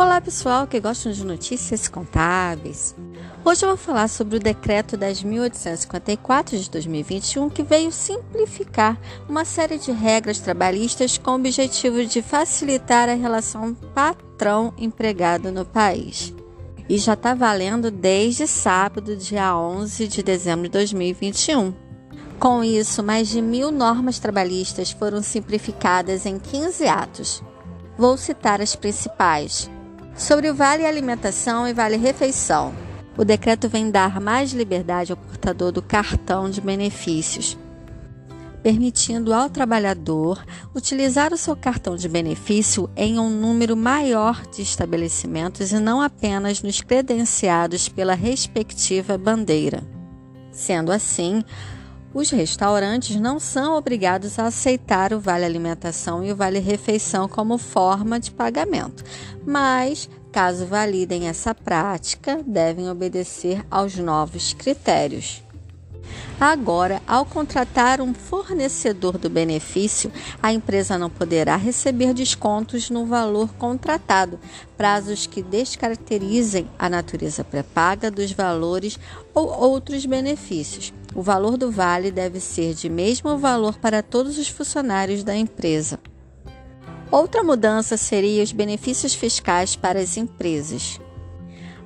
Olá pessoal que gostam de notícias contábeis. Hoje eu vou falar sobre o decreto 10.854 de 2021 que veio simplificar uma série de regras trabalhistas com o objetivo de facilitar a relação patrão-empregado no país. E já está valendo desde sábado, dia 11 de dezembro de 2021. Com isso, mais de mil normas trabalhistas foram simplificadas em 15 atos. Vou citar as principais Sobre o Vale Alimentação e Vale Refeição, o decreto vem dar mais liberdade ao portador do cartão de benefícios, permitindo ao trabalhador utilizar o seu cartão de benefício em um número maior de estabelecimentos e não apenas nos credenciados pela respectiva bandeira. Sendo assim, os restaurantes não são obrigados a aceitar o vale alimentação e o vale refeição como forma de pagamento, mas, caso validem essa prática, devem obedecer aos novos critérios. Agora, ao contratar um fornecedor do benefício, a empresa não poderá receber descontos no valor contratado, prazos que descaracterizem a natureza pré-paga dos valores ou outros benefícios. O valor do vale deve ser de mesmo valor para todos os funcionários da empresa. Outra mudança seria os benefícios fiscais para as empresas.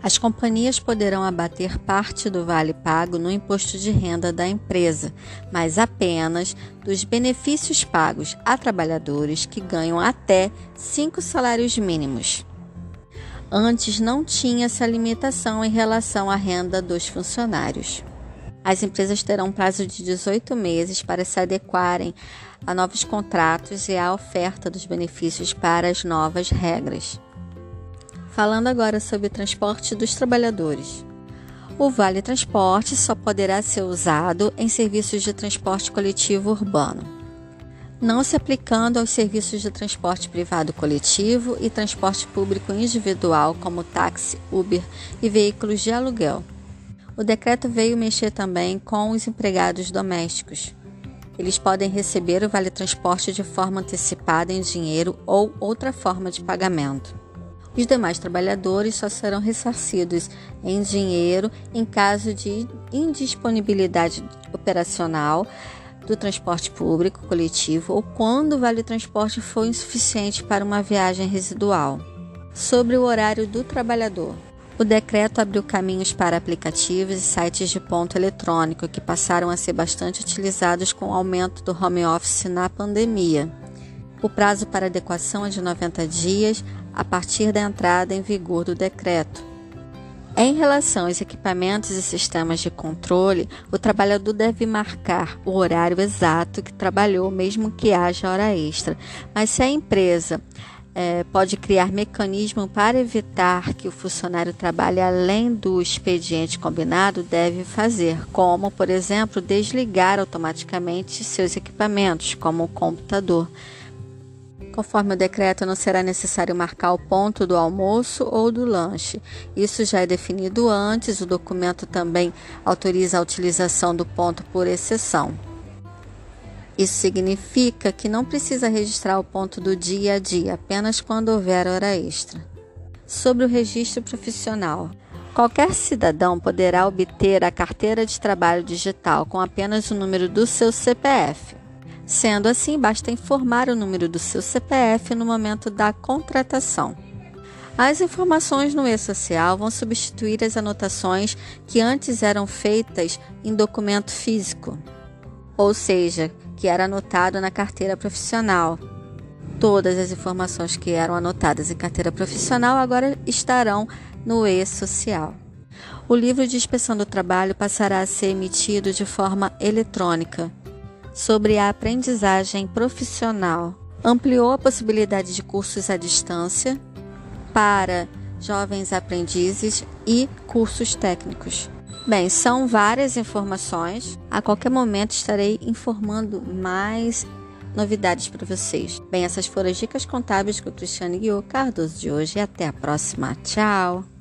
As companhias poderão abater parte do vale pago no imposto de renda da empresa, mas apenas dos benefícios pagos a trabalhadores que ganham até cinco salários mínimos. Antes não tinha essa limitação em relação à renda dos funcionários. As empresas terão prazo de 18 meses para se adequarem a novos contratos e à oferta dos benefícios para as novas regras. Falando agora sobre o transporte dos trabalhadores. O Vale Transporte só poderá ser usado em serviços de transporte coletivo urbano, não se aplicando aos serviços de transporte privado coletivo e transporte público individual, como táxi, Uber e veículos de aluguel. O decreto veio mexer também com os empregados domésticos. Eles podem receber o Vale Transporte de forma antecipada em dinheiro ou outra forma de pagamento. Os demais trabalhadores só serão ressarcidos em dinheiro em caso de indisponibilidade operacional do transporte público coletivo ou quando o vale transporte for insuficiente para uma viagem residual. Sobre o horário do trabalhador. O decreto abriu caminhos para aplicativos e sites de ponto eletrônico que passaram a ser bastante utilizados com o aumento do home office na pandemia. O prazo para adequação é de 90 dias a partir da entrada em vigor do decreto. Em relação aos equipamentos e sistemas de controle, o trabalhador deve marcar o horário exato que trabalhou, mesmo que haja hora extra. Mas se a empresa é, pode criar mecanismo para evitar que o funcionário trabalhe além do expediente combinado, deve fazer, como, por exemplo, desligar automaticamente seus equipamentos, como o computador. Conforme o decreto, não será necessário marcar o ponto do almoço ou do lanche. Isso já é definido antes. O documento também autoriza a utilização do ponto por exceção. Isso significa que não precisa registrar o ponto do dia a dia, apenas quando houver hora extra. Sobre o registro profissional. Qualquer cidadão poderá obter a carteira de trabalho digital com apenas o número do seu CPF. Sendo assim, basta informar o número do seu CPF no momento da contratação. As informações no e-social vão substituir as anotações que antes eram feitas em documento físico, ou seja, que era anotado na carteira profissional. Todas as informações que eram anotadas em carteira profissional agora estarão no e-social. O livro de inspeção do trabalho passará a ser emitido de forma eletrônica sobre a aprendizagem profissional. Ampliou a possibilidade de cursos à distância para jovens aprendizes e cursos técnicos. Bem, são várias informações. A qualquer momento estarei informando mais novidades para vocês. Bem, essas foram as dicas contábeis com o Cristiane Guiô Cardoso de hoje e até a próxima. Tchau!